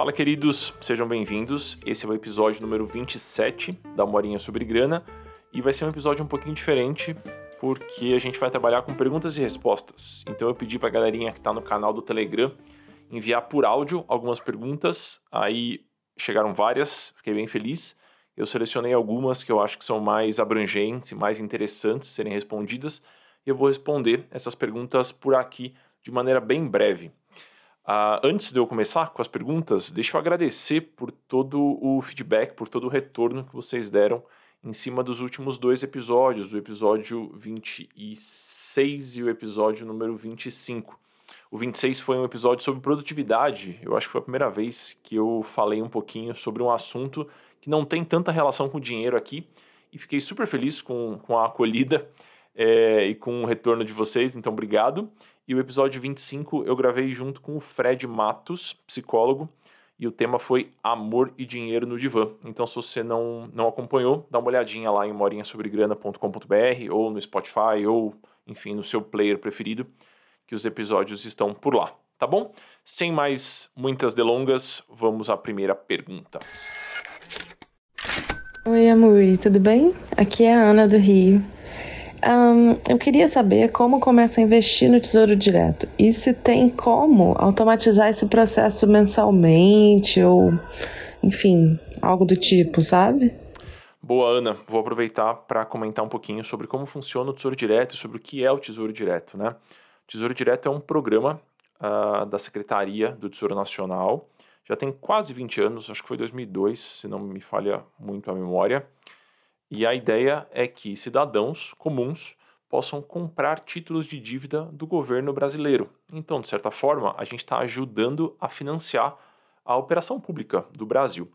Fala, queridos, sejam bem-vindos. Esse é o episódio número 27 da Morinha sobre Grana e vai ser um episódio um pouquinho diferente porque a gente vai trabalhar com perguntas e respostas. Então eu pedi para a galerinha que está no canal do Telegram enviar por áudio algumas perguntas, aí chegaram várias, fiquei bem feliz. Eu selecionei algumas que eu acho que são mais abrangentes e mais interessantes serem respondidas e eu vou responder essas perguntas por aqui de maneira bem breve. Uh, antes de eu começar com as perguntas, deixa eu agradecer por todo o feedback, por todo o retorno que vocês deram em cima dos últimos dois episódios, o episódio 26 e o episódio número 25. O 26 foi um episódio sobre produtividade. Eu acho que foi a primeira vez que eu falei um pouquinho sobre um assunto que não tem tanta relação com dinheiro aqui e fiquei super feliz com, com a acolhida é, e com o retorno de vocês, então obrigado. E o episódio 25 eu gravei junto com o Fred Matos, psicólogo, e o tema foi Amor e Dinheiro no Divã. Então, se você não, não acompanhou, dá uma olhadinha lá em morinhasobregrana.com.br ou no Spotify ou, enfim, no seu player preferido, que os episódios estão por lá, tá bom? Sem mais muitas delongas, vamos à primeira pergunta. Oi, amor, tudo bem? Aqui é a Ana do Rio. Um, eu queria saber como começa a investir no Tesouro Direto e se tem como automatizar esse processo mensalmente ou, enfim, algo do tipo, sabe? Boa, Ana. Vou aproveitar para comentar um pouquinho sobre como funciona o Tesouro Direto e sobre o que é o Tesouro Direto, né? O Tesouro Direto é um programa uh, da Secretaria do Tesouro Nacional. Já tem quase 20 anos, acho que foi 2002, se não me falha muito a memória. E a ideia é que cidadãos comuns possam comprar títulos de dívida do governo brasileiro. Então, de certa forma, a gente está ajudando a financiar a operação pública do Brasil.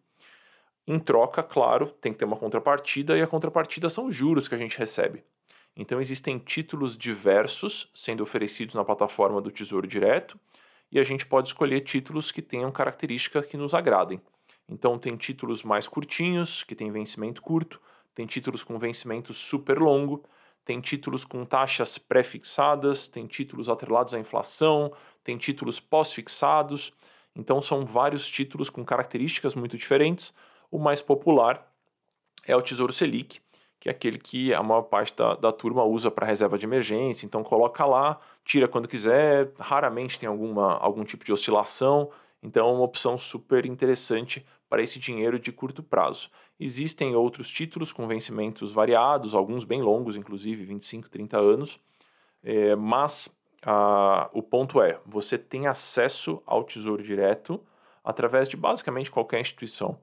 Em troca, claro, tem que ter uma contrapartida e a contrapartida são os juros que a gente recebe. Então, existem títulos diversos sendo oferecidos na plataforma do Tesouro Direto e a gente pode escolher títulos que tenham características que nos agradem. Então, tem títulos mais curtinhos, que têm vencimento curto, tem títulos com vencimento super longo, tem títulos com taxas pré-fixadas, tem títulos atrelados à inflação, tem títulos pós-fixados. Então são vários títulos com características muito diferentes. O mais popular é o Tesouro Selic, que é aquele que a maior parte da, da turma usa para reserva de emergência. Então coloca lá, tira quando quiser, raramente tem alguma, algum tipo de oscilação. Então é uma opção super interessante para esse dinheiro de curto prazo. Existem outros títulos com vencimentos variados, alguns bem longos, inclusive 25, 30 anos, é, mas ah, o ponto é: você tem acesso ao Tesouro Direto através de basicamente qualquer instituição.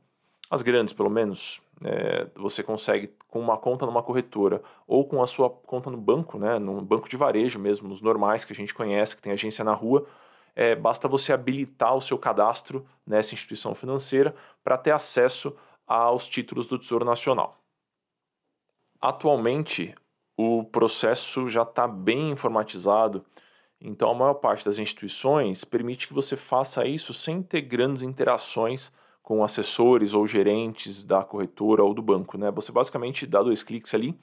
As grandes, pelo menos, é, você consegue com uma conta numa corretora ou com a sua conta no banco, né, no banco de varejo mesmo, nos normais que a gente conhece, que tem agência na rua, é, basta você habilitar o seu cadastro nessa instituição financeira para ter acesso aos títulos do Tesouro Nacional. Atualmente, o processo já está bem informatizado, então a maior parte das instituições permite que você faça isso sem ter grandes interações com assessores ou gerentes da corretora ou do banco. Né? Você basicamente dá dois cliques ali,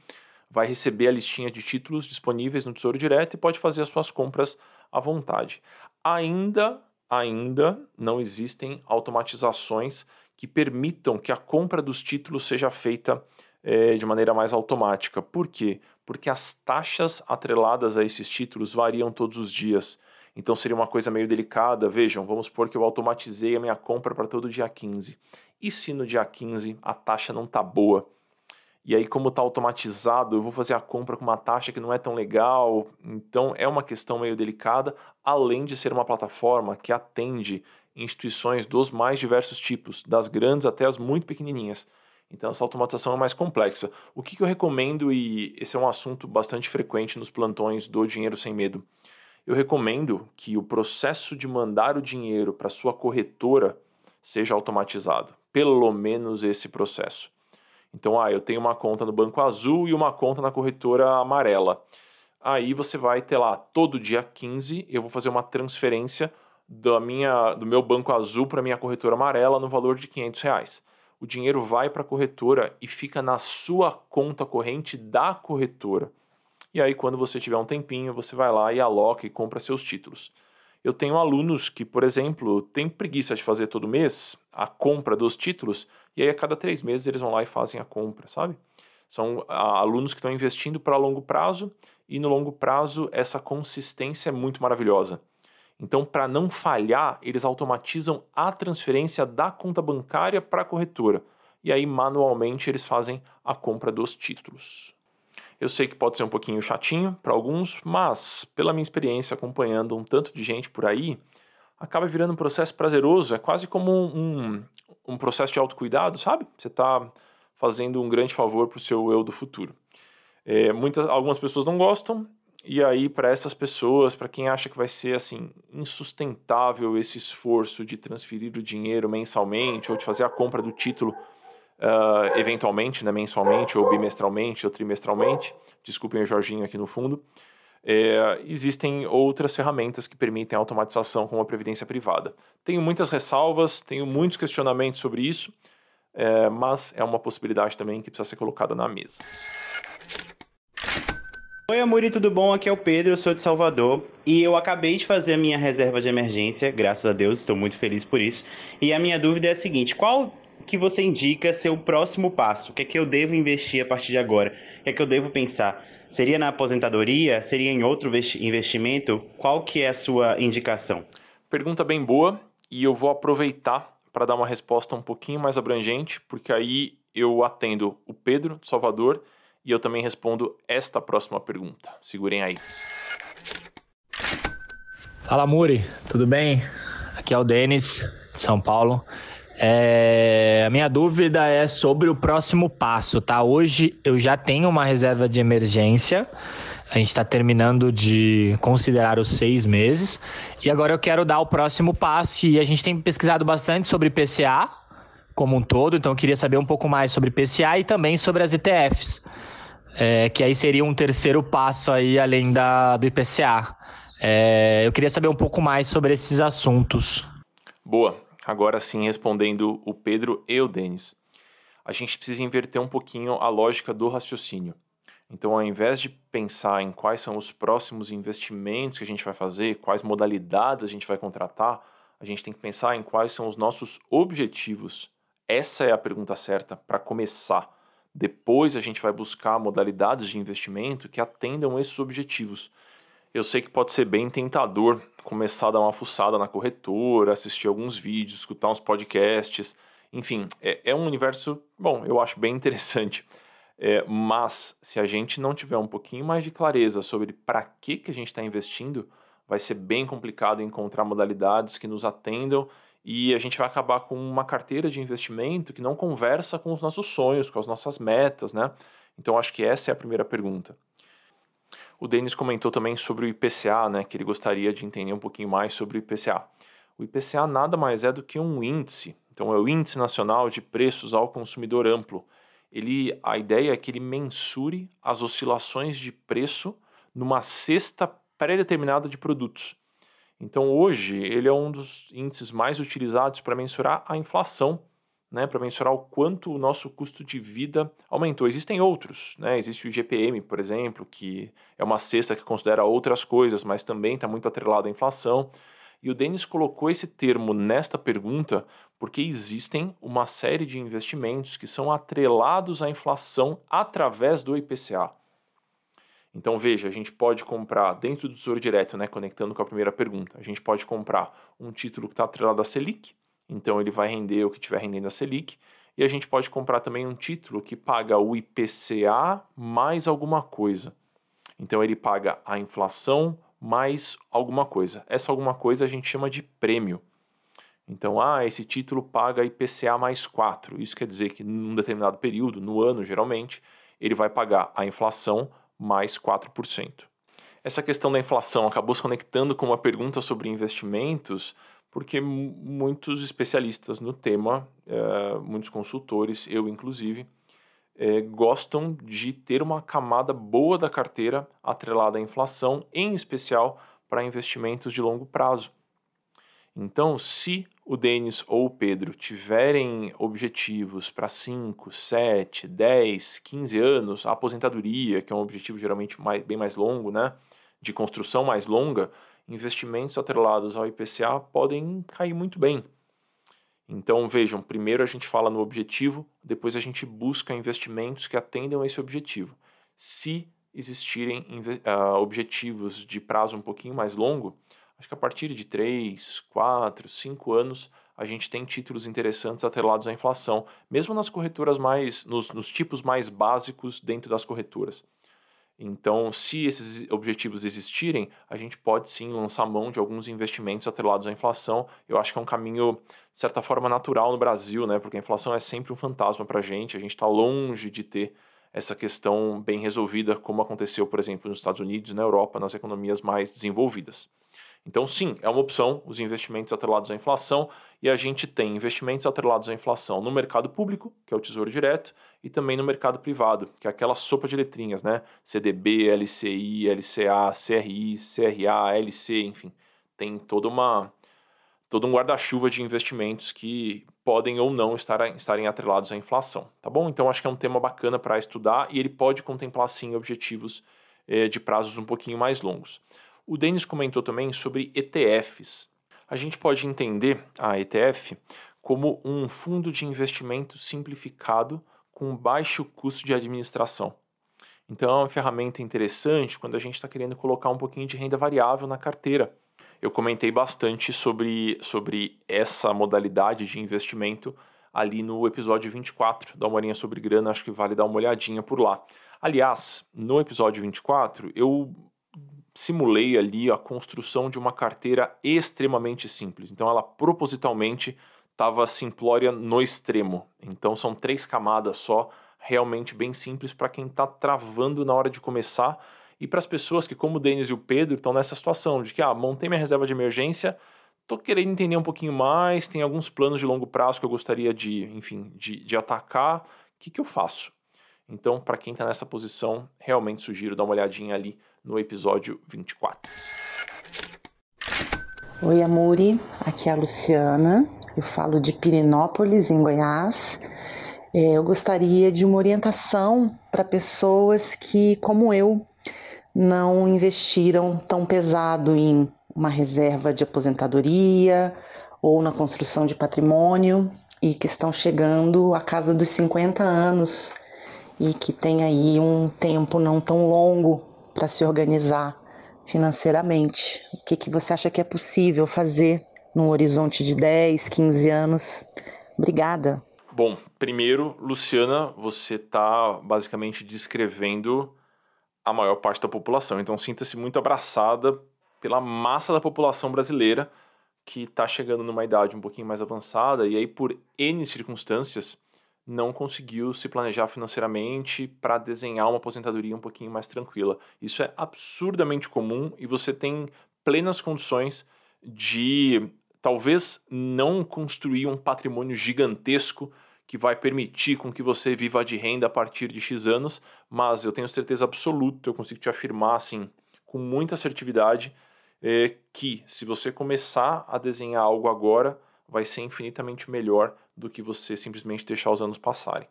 vai receber a listinha de títulos disponíveis no Tesouro Direto e pode fazer as suas compras à vontade. Ainda, ainda não existem automatizações que permitam que a compra dos títulos seja feita é, de maneira mais automática. Por quê? Porque as taxas atreladas a esses títulos variam todos os dias. Então seria uma coisa meio delicada. Vejam, vamos supor que eu automatizei a minha compra para todo dia 15. E se no dia 15 a taxa não está boa? E aí, como está automatizado, eu vou fazer a compra com uma taxa que não é tão legal. Então, é uma questão meio delicada, além de ser uma plataforma que atende instituições dos mais diversos tipos, das grandes até as muito pequenininhas. Então, essa automatização é mais complexa. O que, que eu recomendo, e esse é um assunto bastante frequente nos plantões do Dinheiro Sem Medo, eu recomendo que o processo de mandar o dinheiro para sua corretora seja automatizado. Pelo menos esse processo. Então, ah, eu tenho uma conta no Banco Azul e uma conta na corretora amarela. Aí você vai ter lá, todo dia 15, eu vou fazer uma transferência da minha, do meu Banco Azul para minha corretora amarela no valor de 500 reais. O dinheiro vai para a corretora e fica na sua conta corrente da corretora. E aí, quando você tiver um tempinho, você vai lá e aloca e compra seus títulos. Eu tenho alunos que, por exemplo, têm preguiça de fazer todo mês a compra dos títulos, e aí a cada três meses eles vão lá e fazem a compra, sabe? São ah, alunos que estão investindo para longo prazo, e no longo prazo essa consistência é muito maravilhosa. Então, para não falhar, eles automatizam a transferência da conta bancária para a corretora. E aí, manualmente, eles fazem a compra dos títulos. Eu sei que pode ser um pouquinho chatinho para alguns, mas pela minha experiência acompanhando um tanto de gente por aí, acaba virando um processo prazeroso. É quase como um, um processo de autocuidado, sabe? Você está fazendo um grande favor para o seu eu do futuro. É, muitas, algumas pessoas não gostam, e aí para essas pessoas, para quem acha que vai ser assim insustentável esse esforço de transferir o dinheiro mensalmente ou de fazer a compra do título uh, eventualmente, né, mensalmente, ou bimestralmente, ou trimestralmente. Desculpem o Jorginho aqui no fundo. É, existem outras ferramentas que permitem a automatização com a previdência privada. Tenho muitas ressalvas, tenho muitos questionamentos sobre isso, é, mas é uma possibilidade também que precisa ser colocada na mesa. Oi, Amuri, tudo bom? Aqui é o Pedro, eu sou de Salvador e eu acabei de fazer a minha reserva de emergência, graças a Deus, estou muito feliz por isso. E a minha dúvida é a seguinte: qual que você indica ser o próximo passo? O que é que eu devo investir a partir de agora? O que é que eu devo pensar? Seria na aposentadoria? Seria em outro investimento? Qual que é a sua indicação? Pergunta bem boa e eu vou aproveitar para dar uma resposta um pouquinho mais abrangente, porque aí eu atendo o Pedro de Salvador e eu também respondo esta próxima pergunta. Segurem aí. Fala Muri, tudo bem? Aqui é o Denis, de São Paulo. É, a minha dúvida é sobre o próximo passo, tá? Hoje eu já tenho uma reserva de emergência. A gente está terminando de considerar os seis meses. E agora eu quero dar o próximo passo. E a gente tem pesquisado bastante sobre PCA como um todo. Então eu queria saber um pouco mais sobre PCA e também sobre as ETFs. É, que aí seria um terceiro passo aí além da, do IPCA. É, eu queria saber um pouco mais sobre esses assuntos. Boa. Agora sim, respondendo o Pedro e o Denis. A gente precisa inverter um pouquinho a lógica do raciocínio. Então, ao invés de pensar em quais são os próximos investimentos que a gente vai fazer, quais modalidades a gente vai contratar, a gente tem que pensar em quais são os nossos objetivos. Essa é a pergunta certa para começar. Depois a gente vai buscar modalidades de investimento que atendam esses objetivos. Eu sei que pode ser bem tentador começar a dar uma fuçada na corretora, assistir alguns vídeos, escutar uns podcasts. Enfim, é, é um universo, bom, eu acho bem interessante. É, mas se a gente não tiver um pouquinho mais de clareza sobre para que, que a gente está investindo, vai ser bem complicado encontrar modalidades que nos atendam e a gente vai acabar com uma carteira de investimento que não conversa com os nossos sonhos, com as nossas metas, né? Então acho que essa é a primeira pergunta. O Denis comentou também sobre o IPCA, né, que ele gostaria de entender um pouquinho mais sobre o IPCA. O IPCA nada mais é do que um índice, então é o Índice Nacional de Preços ao Consumidor Amplo. Ele, a ideia é que ele mensure as oscilações de preço numa cesta pré-determinada de produtos. Então hoje ele é um dos índices mais utilizados para mensurar a inflação né, para mensurar o quanto o nosso custo de vida aumentou. Existem outros, né? existe o IGPM, por exemplo, que é uma cesta que considera outras coisas, mas também está muito atrelado à inflação. E o Denis colocou esse termo nesta pergunta porque existem uma série de investimentos que são atrelados à inflação através do IPCA. Então veja, a gente pode comprar dentro do Tesouro Direto, né, conectando com a primeira pergunta, a gente pode comprar um título que está atrelado à Selic, então ele vai render o que estiver rendendo a Selic. E a gente pode comprar também um título que paga o IPCA mais alguma coisa. Então ele paga a inflação mais alguma coisa. Essa alguma coisa a gente chama de prêmio. Então, ah, esse título paga IPCA mais 4. Isso quer dizer que num determinado período, no ano geralmente, ele vai pagar a inflação mais 4%. Essa questão da inflação acabou se conectando com uma pergunta sobre investimentos, porque muitos especialistas no tema, uh, muitos consultores, eu inclusive, uh, gostam de ter uma camada boa da carteira atrelada à inflação, em especial para investimentos de longo prazo. Então, se o Denis ou o Pedro tiverem objetivos para 5, 7, 10, 15 anos, a aposentadoria, que é um objetivo geralmente mais, bem mais longo, né? de construção mais longa, investimentos atrelados ao IPCA podem cair muito bem. Então vejam, primeiro a gente fala no objetivo, depois a gente busca investimentos que atendam a esse objetivo. Se existirem uh, objetivos de prazo um pouquinho mais longo, acho que a partir de 3, 4, 5 anos a gente tem títulos interessantes atrelados à inflação, mesmo nas corretoras mais, nos, nos tipos mais básicos dentro das corretoras. Então, se esses objetivos existirem, a gente pode sim lançar mão de alguns investimentos atrelados à inflação. Eu acho que é um caminho, de certa forma, natural no Brasil, né? Porque a inflação é sempre um fantasma para a gente. A gente está longe de ter essa questão bem resolvida, como aconteceu, por exemplo, nos Estados Unidos na Europa, nas economias mais desenvolvidas. Então, sim, é uma opção os investimentos atrelados à inflação, e a gente tem investimentos atrelados à inflação no mercado público, que é o Tesouro Direto, e também no mercado privado, que é aquela sopa de letrinhas, né? CDB, LCI, LCA, CRI, CRA, LC, enfim, tem toda uma todo um guarda-chuva de investimentos que podem ou não estar, estarem atrelados à inflação, tá bom? Então acho que é um tema bacana para estudar e ele pode contemplar sim objetivos eh, de prazos um pouquinho mais longos. O Denis comentou também sobre ETFs. A gente pode entender a ETF como um fundo de investimento simplificado com baixo custo de administração. Então é uma ferramenta interessante quando a gente está querendo colocar um pouquinho de renda variável na carteira. Eu comentei bastante sobre, sobre essa modalidade de investimento ali no episódio 24 da Uma sobre Grana, acho que vale dar uma olhadinha por lá. Aliás, no episódio 24, eu simulei ali a construção de uma carteira extremamente simples. Então ela propositalmente estava simplória no extremo. Então são três camadas só, realmente bem simples para quem está travando na hora de começar e para as pessoas que, como o Denis e o Pedro, estão nessa situação de que, ah, montei minha reserva de emergência, estou querendo entender um pouquinho mais, tem alguns planos de longo prazo que eu gostaria de, enfim, de, de atacar, o que, que eu faço? Então, para quem está nessa posição, realmente sugiro dar uma olhadinha ali no episódio 24. Oi, Amuri, aqui é a Luciana. Eu falo de Pirinópolis, em Goiás. É, eu gostaria de uma orientação para pessoas que, como eu, não investiram tão pesado em uma reserva de aposentadoria ou na construção de patrimônio e que estão chegando à casa dos 50 anos e que tem aí um tempo não tão longo para se organizar financeiramente. O que, que você acha que é possível fazer num horizonte de 10, 15 anos? Obrigada. Bom, primeiro, Luciana, você está basicamente descrevendo a maior parte da população. Então, sinta-se muito abraçada pela massa da população brasileira que está chegando numa idade um pouquinho mais avançada e aí, por N circunstâncias, não conseguiu se planejar financeiramente para desenhar uma aposentadoria um pouquinho mais tranquila. Isso é absurdamente comum e você tem plenas condições de talvez não construir um patrimônio gigantesco que vai permitir com que você viva de renda a partir de X anos, mas eu tenho certeza absoluta, eu consigo te afirmar assim, com muita assertividade, é, que se você começar a desenhar algo agora, vai ser infinitamente melhor do que você simplesmente deixar os anos passarem.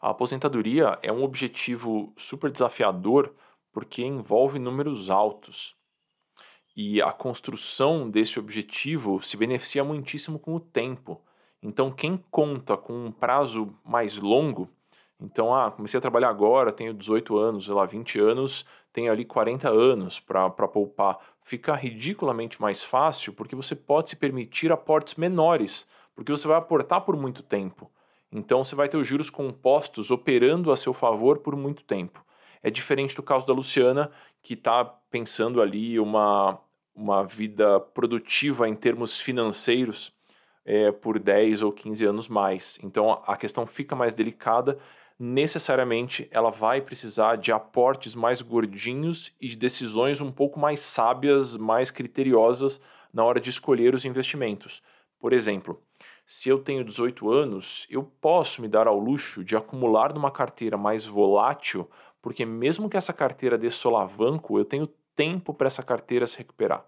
A aposentadoria é um objetivo super desafiador porque envolve números altos. E a construção desse objetivo se beneficia muitíssimo com o tempo. Então, quem conta com um prazo mais longo, então, ah, comecei a trabalhar agora, tenho 18 anos, sei lá, 20 anos, tenho ali 40 anos para poupar. Fica ridiculamente mais fácil porque você pode se permitir aportes menores porque você vai aportar por muito tempo. Então você vai ter os juros compostos operando a seu favor por muito tempo. É diferente do caso da Luciana, que está pensando ali uma, uma vida produtiva em termos financeiros é, por 10 ou 15 anos mais. Então a questão fica mais delicada. Necessariamente ela vai precisar de aportes mais gordinhos e de decisões um pouco mais sábias, mais criteriosas na hora de escolher os investimentos. Por exemplo, se eu tenho 18 anos, eu posso me dar ao luxo de acumular numa carteira mais volátil, porque mesmo que essa carteira dê solavanco, eu tenho tempo para essa carteira se recuperar.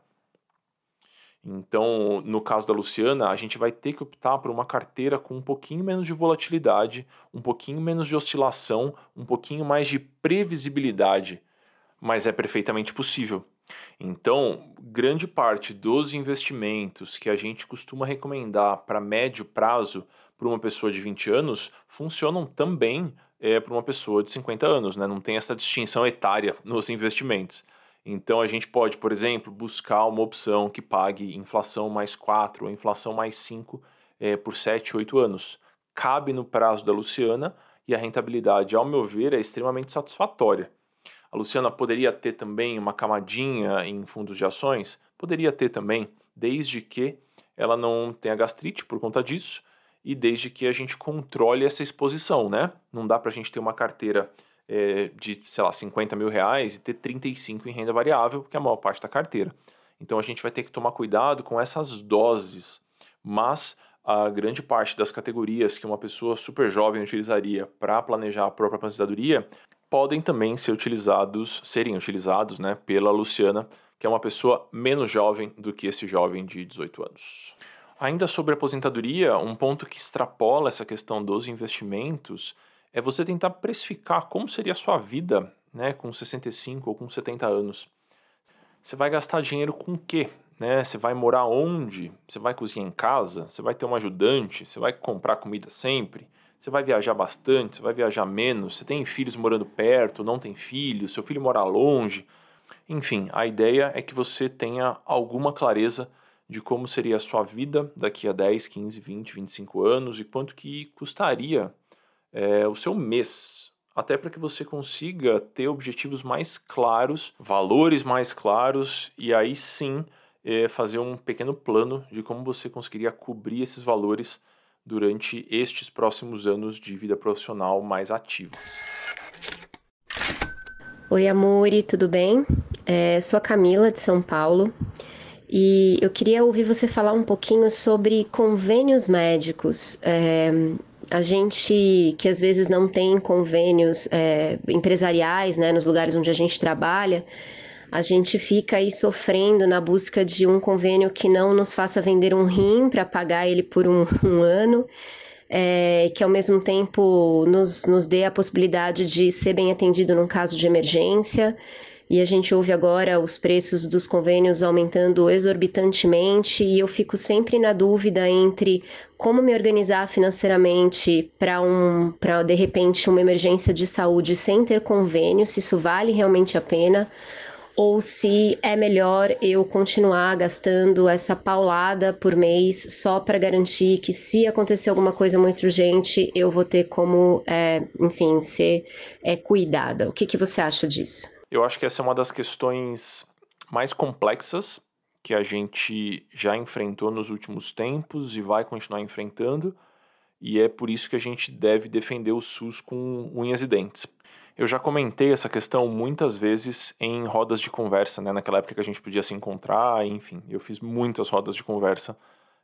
Então, no caso da Luciana, a gente vai ter que optar por uma carteira com um pouquinho menos de volatilidade, um pouquinho menos de oscilação, um pouquinho mais de previsibilidade mas é perfeitamente possível. Então, grande parte dos investimentos que a gente costuma recomendar para médio prazo para uma pessoa de 20 anos funcionam também é, para uma pessoa de 50 anos, né? Não tem essa distinção etária nos investimentos. Então a gente pode, por exemplo, buscar uma opção que pague inflação mais 4 ou inflação mais 5 é, por 7, 8 anos. Cabe no prazo da Luciana e a rentabilidade, ao meu ver, é extremamente satisfatória. A Luciana poderia ter também uma camadinha em fundos de ações? Poderia ter também, desde que ela não tenha gastrite por conta disso e desde que a gente controle essa exposição, né? Não dá para a gente ter uma carteira é, de, sei lá, 50 mil reais e ter 35 em renda variável, que é a maior parte da carteira. Então a gente vai ter que tomar cuidado com essas doses, mas a grande parte das categorias que uma pessoa super jovem utilizaria para planejar a própria aposentadoria podem também ser utilizados, serem utilizados, né, pela Luciana, que é uma pessoa menos jovem do que esse jovem de 18 anos. Ainda sobre aposentadoria, um ponto que extrapola essa questão dos investimentos é você tentar precificar como seria a sua vida né, com 65 ou com 70 anos. Você vai gastar dinheiro com o quê? Né? Você vai morar onde? Você vai cozinhar em casa? Você vai ter um ajudante? Você vai comprar comida sempre? Você vai viajar bastante, você vai viajar menos, você tem filhos morando perto, não tem filhos, seu filho mora longe. Enfim, a ideia é que você tenha alguma clareza de como seria a sua vida daqui a 10, 15, 20, 25 anos e quanto que custaria é, o seu mês, até para que você consiga ter objetivos mais claros, valores mais claros e aí sim é, fazer um pequeno plano de como você conseguiria cobrir esses valores durante estes próximos anos de vida profissional mais ativa. Oi, Amore, tudo bem? É, sou a Camila de São Paulo e eu queria ouvir você falar um pouquinho sobre convênios médicos. É, a gente que às vezes não tem convênios é, empresariais né, nos lugares onde a gente trabalha, a gente fica aí sofrendo na busca de um convênio que não nos faça vender um rim para pagar ele por um, um ano. É, que ao mesmo tempo nos, nos dê a possibilidade de ser bem atendido num caso de emergência. E a gente ouve agora os preços dos convênios aumentando exorbitantemente, e eu fico sempre na dúvida entre como me organizar financeiramente para um, para de repente uma emergência de saúde sem ter convênio, se isso vale realmente a pena ou se é melhor eu continuar gastando essa paulada por mês só para garantir que se acontecer alguma coisa muito urgente eu vou ter como, é, enfim, ser é, cuidada. O que, que você acha disso? Eu acho que essa é uma das questões mais complexas que a gente já enfrentou nos últimos tempos e vai continuar enfrentando, e é por isso que a gente deve defender o SUS com unhas e dentes. Eu já comentei essa questão muitas vezes em rodas de conversa, né? Naquela época que a gente podia se encontrar, enfim, eu fiz muitas rodas de conversa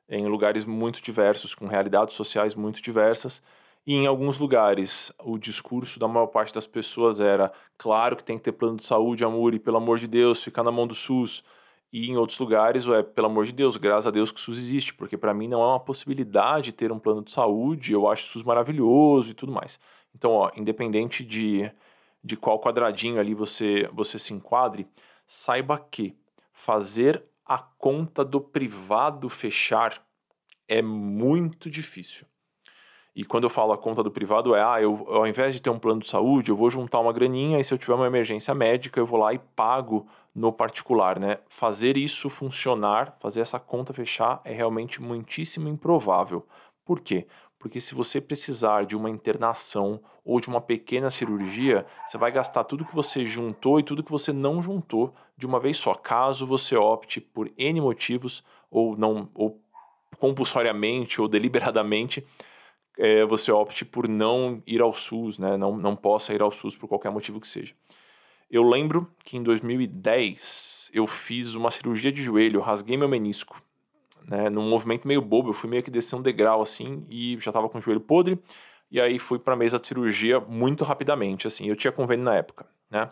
em lugares muito diversos, com realidades sociais muito diversas. E em alguns lugares, o discurso da maior parte das pessoas era: claro que tem que ter plano de saúde, amor, e pelo amor de Deus, ficar na mão do SUS. E em outros lugares, é pelo amor de Deus, graças a Deus que o SUS existe, porque para mim não é uma possibilidade ter um plano de saúde, eu acho o SUS maravilhoso e tudo mais. Então, ó, independente de, de qual quadradinho ali você, você se enquadre, saiba que fazer a conta do privado fechar é muito difícil. E quando eu falo a conta do privado é, ah, eu, ao invés de ter um plano de saúde, eu vou juntar uma graninha e se eu tiver uma emergência médica, eu vou lá e pago no particular, né? Fazer isso funcionar, fazer essa conta fechar é realmente muitíssimo improvável. Por quê? Porque se você precisar de uma internação ou de uma pequena cirurgia, você vai gastar tudo que você juntou e tudo que você não juntou de uma vez só, caso você opte por N motivos ou não ou compulsoriamente ou deliberadamente é, você opte por não ir ao SUS, né? não, não possa ir ao SUS por qualquer motivo que seja. Eu lembro que em 2010 eu fiz uma cirurgia de joelho, rasguei meu menisco né, num movimento meio bobo, eu fui meio que descer um degrau assim e já tava com o joelho podre, e aí fui para a mesa de cirurgia muito rapidamente, assim, eu tinha convênio na época, né?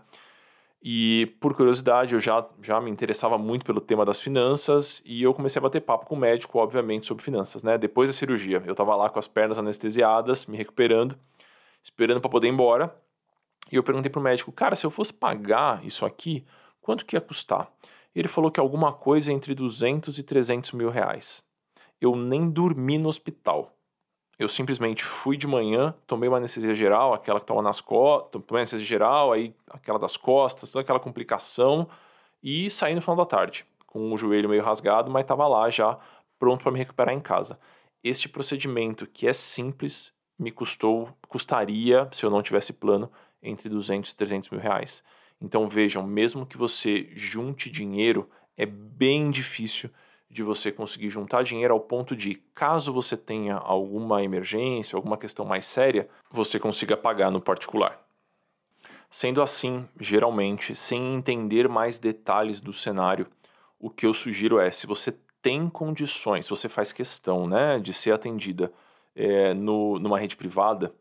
E por curiosidade, eu já, já me interessava muito pelo tema das finanças e eu comecei a bater papo com o médico, obviamente, sobre finanças, né? Depois da cirurgia, eu tava lá com as pernas anestesiadas, me recuperando, esperando para poder ir embora. E eu perguntei pro médico, cara, se eu fosse pagar isso aqui, quanto que ia custar? Ele falou que alguma coisa entre 200 e 300 mil reais. Eu nem dormi no hospital. Eu simplesmente fui de manhã, tomei uma anestesia geral, aquela que estava nas costas, tomei anestesia geral, aí aquela das costas, toda aquela complicação, e saí no final da tarde, com o joelho meio rasgado, mas estava lá já pronto para me recuperar em casa. Este procedimento, que é simples, me custou, custaria, se eu não tivesse plano, entre 200 e 300 mil reais. Então vejam, mesmo que você junte dinheiro, é bem difícil de você conseguir juntar dinheiro ao ponto de, caso você tenha alguma emergência, alguma questão mais séria, você consiga pagar no particular. Sendo assim, geralmente, sem entender mais detalhes do cenário, o que eu sugiro é, se você tem condições, se você faz questão né, de ser atendida é, no, numa rede privada,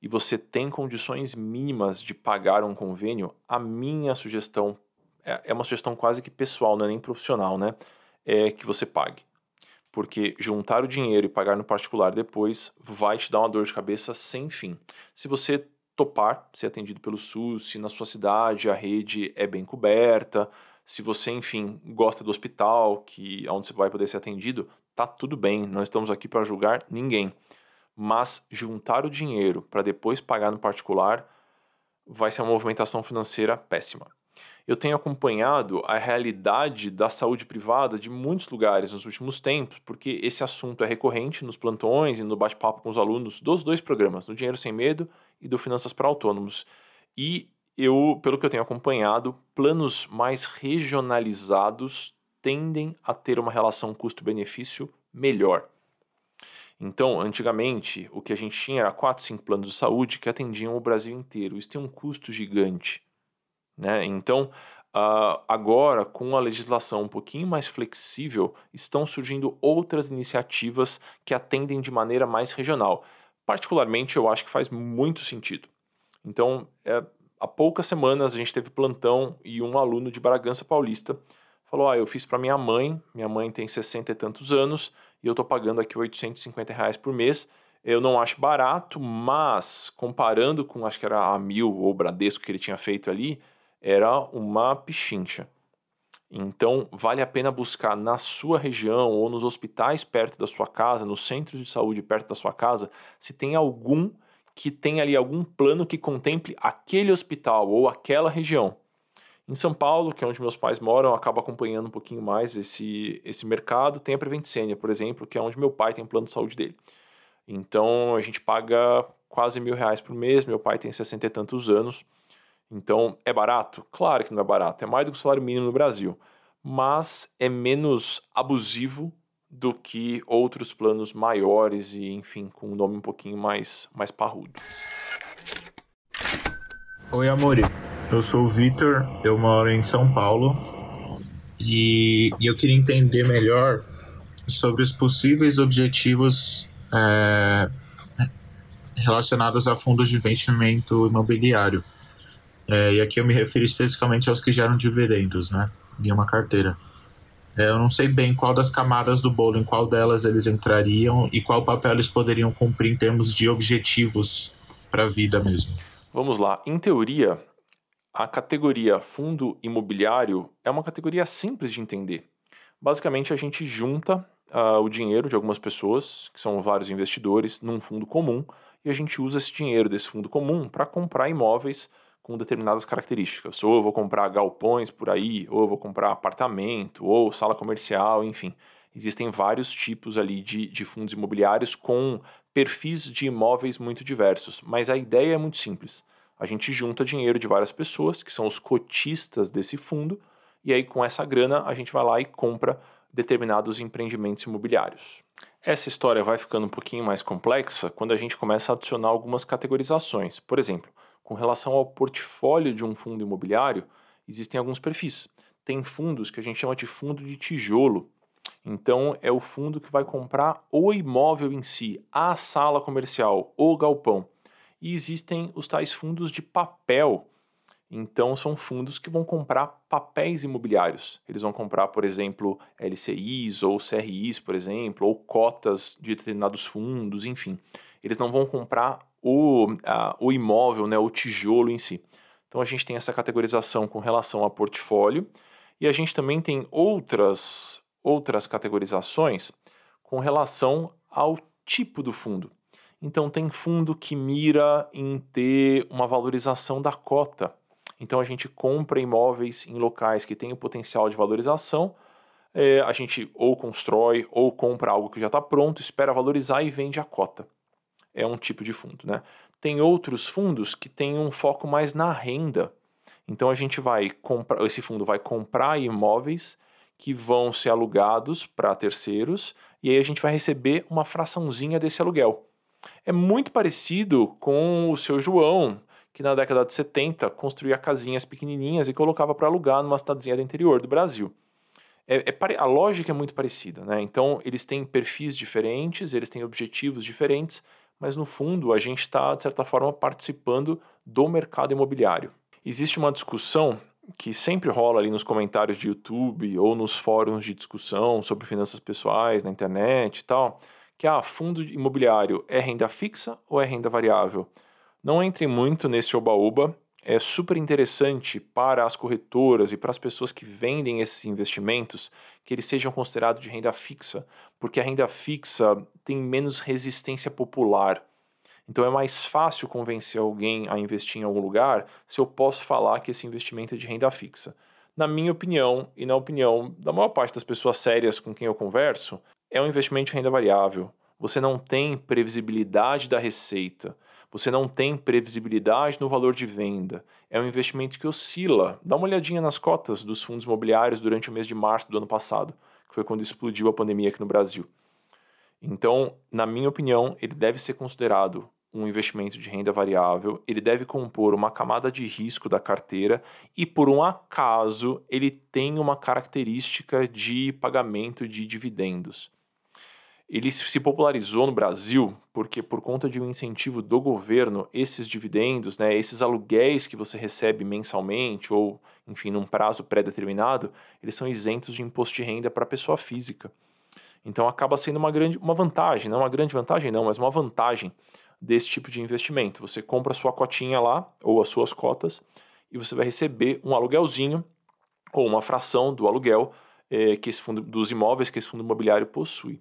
e você tem condições mínimas de pagar um convênio, a minha sugestão é, é uma sugestão quase que pessoal, não é nem profissional, né? É que você pague. Porque juntar o dinheiro e pagar no particular depois vai te dar uma dor de cabeça sem fim. Se você topar ser atendido pelo SUS, se na sua cidade a rede é bem coberta, se você, enfim, gosta do hospital, que é onde você vai poder ser atendido, tá tudo bem, não estamos aqui para julgar ninguém mas juntar o dinheiro para depois pagar no particular vai ser uma movimentação financeira péssima. Eu tenho acompanhado a realidade da saúde privada de muitos lugares nos últimos tempos, porque esse assunto é recorrente nos plantões e no bate-papo com os alunos dos dois programas, do Dinheiro Sem Medo e do Finanças para Autônomos. E eu, pelo que eu tenho acompanhado, planos mais regionalizados tendem a ter uma relação custo-benefício melhor. Então, antigamente, o que a gente tinha era 4, 5 planos de saúde que atendiam o Brasil inteiro. Isso tem um custo gigante. Né? Então, uh, agora, com a legislação um pouquinho mais flexível, estão surgindo outras iniciativas que atendem de maneira mais regional. Particularmente, eu acho que faz muito sentido. Então, é, há poucas semanas a gente teve plantão e um aluno de Bragança Paulista falou: Ah, eu fiz para minha mãe, minha mãe tem 60 e tantos anos e eu estou pagando aqui 850 reais por mês. Eu não acho barato, mas comparando com, acho que era a Mil ou Bradesco que ele tinha feito ali, era uma pichincha. Então, vale a pena buscar na sua região ou nos hospitais perto da sua casa, nos centros de saúde perto da sua casa, se tem algum que tem ali algum plano que contemple aquele hospital ou aquela região. Em São Paulo, que é onde meus pais moram, acabo acompanhando um pouquinho mais esse, esse mercado. Tem a Prevent Senior, por exemplo, que é onde meu pai tem plano de saúde dele. Então a gente paga quase mil reais por mês. Meu pai tem sessenta e tantos anos. Então é barato? Claro que não é barato. É mais do que o salário mínimo no Brasil. Mas é menos abusivo do que outros planos maiores e, enfim, com um nome um pouquinho mais, mais parrudo. Oi, Amori. Eu sou o Vitor, eu moro em São Paulo e, e, eu queria entender melhor sobre os possíveis objetivos é, relacionados a fundos de investimento imobiliário. É, e aqui eu me refiro especificamente aos que geram dividendos, né? Em uma carteira. É, eu não sei bem qual das camadas do bolo, em qual delas eles entrariam e qual papel eles poderiam cumprir em termos de objetivos para a vida mesmo. Vamos lá. Em teoria, a categoria fundo imobiliário é uma categoria simples de entender. Basicamente, a gente junta uh, o dinheiro de algumas pessoas, que são vários investidores, num fundo comum, e a gente usa esse dinheiro desse fundo comum para comprar imóveis com determinadas características. Ou eu vou comprar galpões por aí, ou eu vou comprar apartamento, ou sala comercial, enfim. Existem vários tipos ali de, de fundos imobiliários com perfis de imóveis muito diversos, mas a ideia é muito simples a gente junta dinheiro de várias pessoas, que são os cotistas desse fundo, e aí com essa grana a gente vai lá e compra determinados empreendimentos imobiliários. Essa história vai ficando um pouquinho mais complexa quando a gente começa a adicionar algumas categorizações. Por exemplo, com relação ao portfólio de um fundo imobiliário, existem alguns perfis. Tem fundos que a gente chama de fundo de tijolo. Então, é o fundo que vai comprar o imóvel em si, a sala comercial, o galpão e existem os tais fundos de papel. Então, são fundos que vão comprar papéis imobiliários. Eles vão comprar, por exemplo, LCIs ou CRIs, por exemplo, ou cotas de determinados fundos, enfim. Eles não vão comprar o, a, o imóvel, né, o tijolo em si. Então a gente tem essa categorização com relação a portfólio e a gente também tem outras, outras categorizações com relação ao tipo do fundo. Então tem fundo que mira em ter uma valorização da cota. Então a gente compra imóveis em locais que têm o potencial de valorização. É, a gente ou constrói ou compra algo que já está pronto, espera valorizar e vende a cota. É um tipo de fundo, né? Tem outros fundos que têm um foco mais na renda. Então a gente vai comprar, esse fundo vai comprar imóveis que vão ser alugados para terceiros e aí a gente vai receber uma fraçãozinha desse aluguel. É muito parecido com o seu João, que na década de 70 construía casinhas pequenininhas e colocava para alugar numa cidadezinha do interior do Brasil. É, é, a lógica é muito parecida, né? Então eles têm perfis diferentes, eles têm objetivos diferentes, mas no fundo a gente está, de certa forma, participando do mercado imobiliário. Existe uma discussão que sempre rola ali nos comentários de YouTube ou nos fóruns de discussão sobre finanças pessoais na internet e tal, que ah, fundo imobiliário é renda fixa ou é renda variável? Não entre muito nesse oba-oba, é super interessante para as corretoras e para as pessoas que vendem esses investimentos que eles sejam considerados de renda fixa, porque a renda fixa tem menos resistência popular. Então é mais fácil convencer alguém a investir em algum lugar se eu posso falar que esse investimento é de renda fixa. Na minha opinião e na opinião da maior parte das pessoas sérias com quem eu converso, é um investimento de renda variável. Você não tem previsibilidade da receita, você não tem previsibilidade no valor de venda. É um investimento que oscila. Dá uma olhadinha nas cotas dos fundos imobiliários durante o mês de março do ano passado, que foi quando explodiu a pandemia aqui no Brasil. Então, na minha opinião, ele deve ser considerado um investimento de renda variável, ele deve compor uma camada de risco da carteira e, por um acaso, ele tem uma característica de pagamento de dividendos. Ele se popularizou no Brasil porque, por conta de um incentivo do governo, esses dividendos, né, esses aluguéis que você recebe mensalmente ou, enfim, num prazo pré-determinado, eles são isentos de imposto de renda para a pessoa física. Então acaba sendo uma grande uma vantagem, não uma grande vantagem não, mas uma vantagem desse tipo de investimento. Você compra a sua cotinha lá, ou as suas cotas, e você vai receber um aluguelzinho, ou uma fração do aluguel é, que esse fundo, dos imóveis que esse fundo imobiliário possui.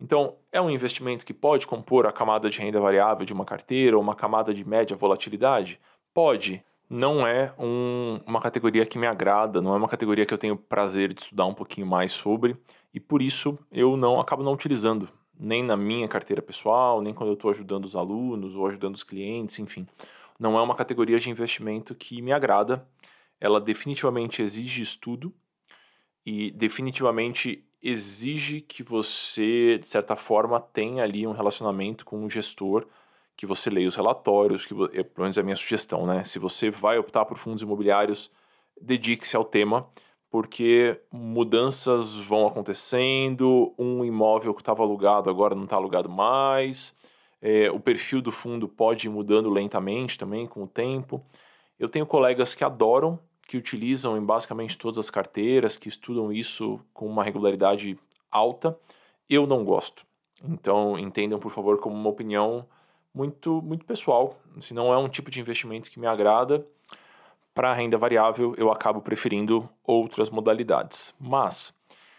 Então, é um investimento que pode compor a camada de renda variável de uma carteira ou uma camada de média volatilidade? Pode. Não é um, uma categoria que me agrada, não é uma categoria que eu tenho prazer de estudar um pouquinho mais sobre, e por isso eu não acabo não utilizando nem na minha carteira pessoal, nem quando eu estou ajudando os alunos ou ajudando os clientes, enfim. Não é uma categoria de investimento que me agrada. Ela definitivamente exige estudo e definitivamente exige que você, de certa forma, tenha ali um relacionamento com um gestor, que você leia os relatórios, que é, pelo menos é a minha sugestão, né? Se você vai optar por fundos imobiliários, dedique-se ao tema porque mudanças vão acontecendo, um imóvel que estava alugado agora não está alugado mais, é, o perfil do fundo pode ir mudando lentamente também com o tempo. Eu tenho colegas que adoram, que utilizam em basicamente todas as carteiras, que estudam isso com uma regularidade alta. Eu não gosto. Então entendam, por favor, como uma opinião muito, muito pessoal. Se não é um tipo de investimento que me agrada, para renda variável, eu acabo preferindo outras modalidades. Mas,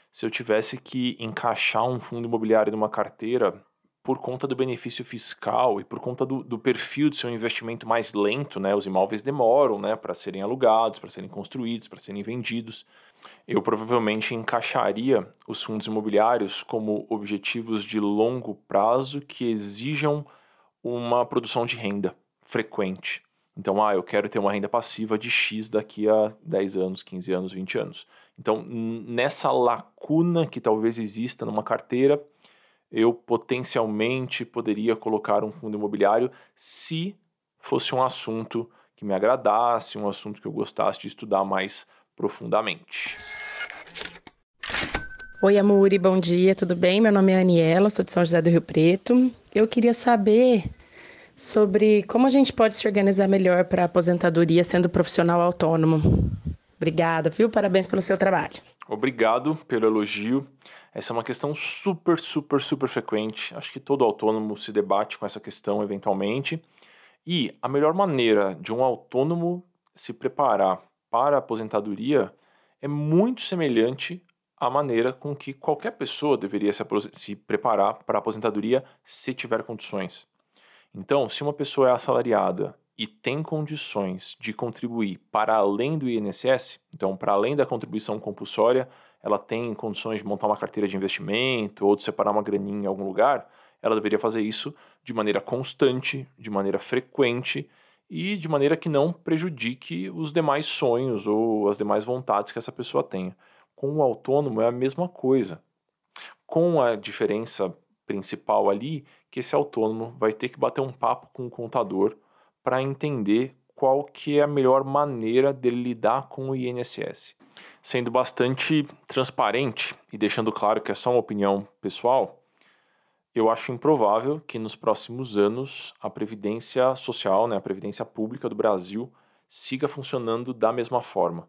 se eu tivesse que encaixar um fundo imobiliário numa carteira, por conta do benefício fiscal e por conta do, do perfil de seu investimento mais lento, né, os imóveis demoram né, para serem alugados, para serem construídos, para serem vendidos. Eu provavelmente encaixaria os fundos imobiliários como objetivos de longo prazo que exijam uma produção de renda frequente. Então, ah, eu quero ter uma renda passiva de X daqui a 10 anos, 15 anos, 20 anos. Então, nessa lacuna que talvez exista numa carteira, eu potencialmente poderia colocar um fundo imobiliário se fosse um assunto que me agradasse, um assunto que eu gostasse de estudar mais profundamente. Oi, Amuri, bom dia, tudo bem? Meu nome é Aniela, sou de São José do Rio Preto. Eu queria saber sobre como a gente pode se organizar melhor para a aposentadoria sendo profissional autônomo. Obrigada, viu? Parabéns pelo seu trabalho. Obrigado pelo elogio. Essa é uma questão super, super, super frequente. Acho que todo autônomo se debate com essa questão eventualmente. E a melhor maneira de um autônomo se preparar para a aposentadoria é muito semelhante à maneira com que qualquer pessoa deveria se, se preparar para a aposentadoria se tiver condições. Então, se uma pessoa é assalariada e tem condições de contribuir para além do INSS, então para além da contribuição compulsória, ela tem condições de montar uma carteira de investimento ou de separar uma graninha em algum lugar, ela deveria fazer isso de maneira constante, de maneira frequente e de maneira que não prejudique os demais sonhos ou as demais vontades que essa pessoa tenha. Com o autônomo é a mesma coisa. Com a diferença principal ali, que esse autônomo vai ter que bater um papo com o contador para entender qual que é a melhor maneira dele lidar com o INSS. Sendo bastante transparente e deixando claro que é só uma opinião pessoal, eu acho improvável que nos próximos anos a previdência social, né, a previdência pública do Brasil siga funcionando da mesma forma.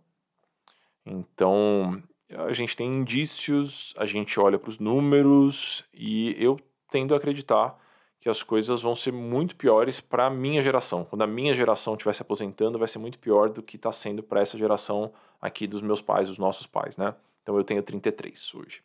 Então, a gente tem indícios, a gente olha para os números e eu tendo a acreditar que as coisas vão ser muito piores para a minha geração. Quando a minha geração estiver se aposentando, vai ser muito pior do que está sendo para essa geração aqui dos meus pais, dos nossos pais, né? Então eu tenho 33 hoje.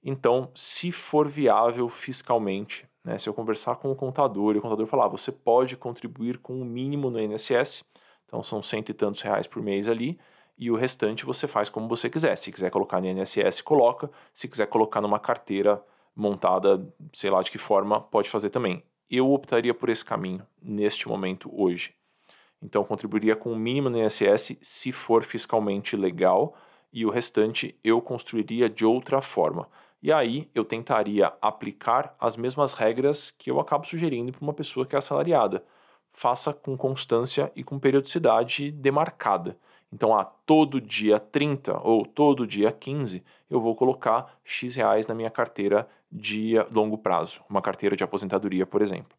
Então, se for viável fiscalmente, né, se eu conversar com o contador e o contador falar, ah, você pode contribuir com o mínimo no INSS, então são cento e tantos reais por mês ali, e o restante você faz como você quiser. Se quiser colocar no INSS, coloca. Se quiser colocar numa carteira montada, sei lá de que forma, pode fazer também. Eu optaria por esse caminho neste momento hoje. Então contribuiria com o mínimo no INSS se for fiscalmente legal e o restante eu construiria de outra forma. E aí eu tentaria aplicar as mesmas regras que eu acabo sugerindo para uma pessoa que é assalariada. Faça com constância e com periodicidade demarcada. Então, a todo dia 30 ou todo dia 15, eu vou colocar X reais na minha carteira de longo prazo, uma carteira de aposentadoria, por exemplo.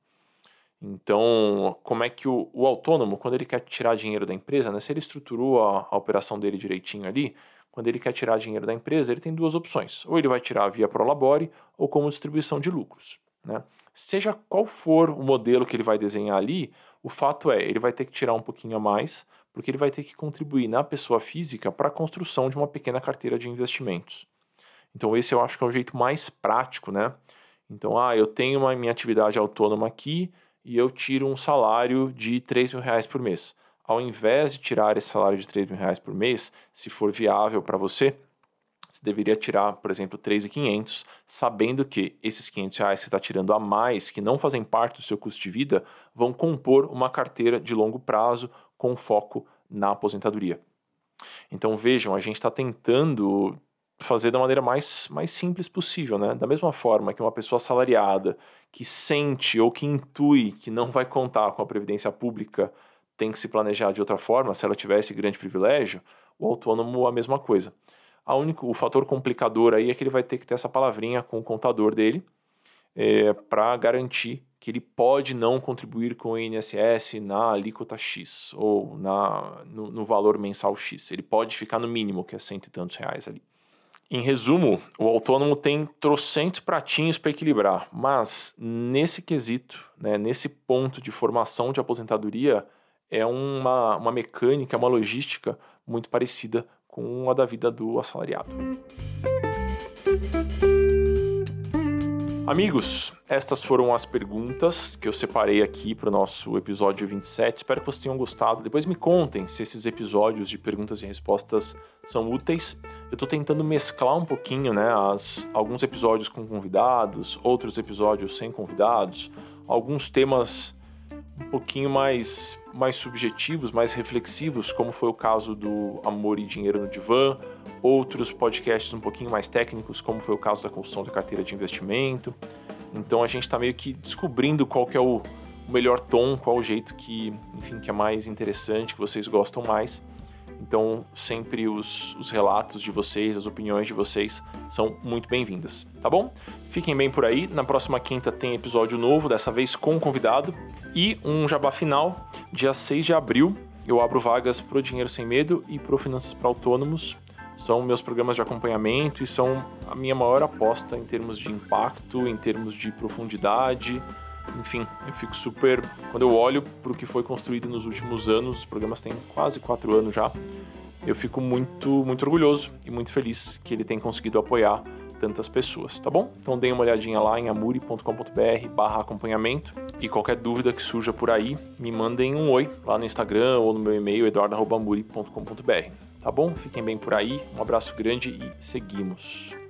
Então, como é que o, o autônomo, quando ele quer tirar dinheiro da empresa, né, se ele estruturou a, a operação dele direitinho ali, quando ele quer tirar dinheiro da empresa, ele tem duas opções. Ou ele vai tirar via Prolabore ou como distribuição de lucros. Né? Seja qual for o modelo que ele vai desenhar ali, o fato é, ele vai ter que tirar um pouquinho a mais porque ele vai ter que contribuir na pessoa física para a construção de uma pequena carteira de investimentos. Então esse eu acho que é o jeito mais prático, né? Então, ah, eu tenho uma minha atividade autônoma aqui e eu tiro um salário de 3 mil reais por mês. Ao invés de tirar esse salário de 3 mil reais por mês, se for viável para você, você deveria tirar, por exemplo, 3.500, sabendo que esses 500 reais que você está tirando a mais, que não fazem parte do seu custo de vida, vão compor uma carteira de longo prazo com foco na aposentadoria. Então vejam, a gente está tentando fazer da maneira mais, mais simples possível, né? Da mesma forma que uma pessoa assalariada que sente ou que intui que não vai contar com a previdência pública tem que se planejar de outra forma, se ela tiver esse grande privilégio, o autônomo a mesma coisa. A único, o fator complicador aí é que ele vai ter que ter essa palavrinha com o contador dele é, para garantir que ele pode não contribuir com o INSS na alíquota X ou na, no, no, valor mensal X. Ele pode ficar no mínimo, que é cento e tantos reais ali. Em resumo, o autônomo tem trocentos pratinhos para equilibrar, mas nesse quesito, né, nesse ponto de formação de aposentadoria, é uma, uma mecânica, uma logística muito parecida com a da vida do assalariado. Amigos, estas foram as perguntas que eu separei aqui para o nosso episódio 27. Espero que vocês tenham gostado. Depois me contem se esses episódios de perguntas e respostas são úteis. Eu estou tentando mesclar um pouquinho, né, as, alguns episódios com convidados, outros episódios sem convidados, alguns temas um pouquinho mais, mais subjetivos, mais reflexivos, como foi o caso do Amor e Dinheiro no Divã, outros podcasts um pouquinho mais técnicos, como foi o caso da construção da carteira de investimento. Então a gente está meio que descobrindo qual que é o, melhor tom, qual o jeito que, enfim, que é mais interessante, que vocês gostam mais. Então, sempre os, os relatos de vocês, as opiniões de vocês são muito bem-vindas, tá bom? Fiquem bem por aí. Na próxima quinta tem episódio novo, dessa vez com convidado. E um jabá final, dia 6 de abril, eu abro vagas pro Dinheiro Sem Medo e pro Finanças para Autônomos. são meus programas de acompanhamento e são a minha maior aposta em termos de impacto, em termos de profundidade. Enfim, eu fico super. Quando eu olho para o que foi construído nos últimos anos, os programas têm quase quatro anos já, eu fico muito, muito orgulhoso e muito feliz que ele tem conseguido apoiar tantas pessoas, tá bom? Então deem uma olhadinha lá em amuri.com.br barra acompanhamento e qualquer dúvida que surja por aí, me mandem um oi lá no Instagram ou no meu e-mail eduardo.amuri.com.br, tá bom? Fiquem bem por aí, um abraço grande e seguimos.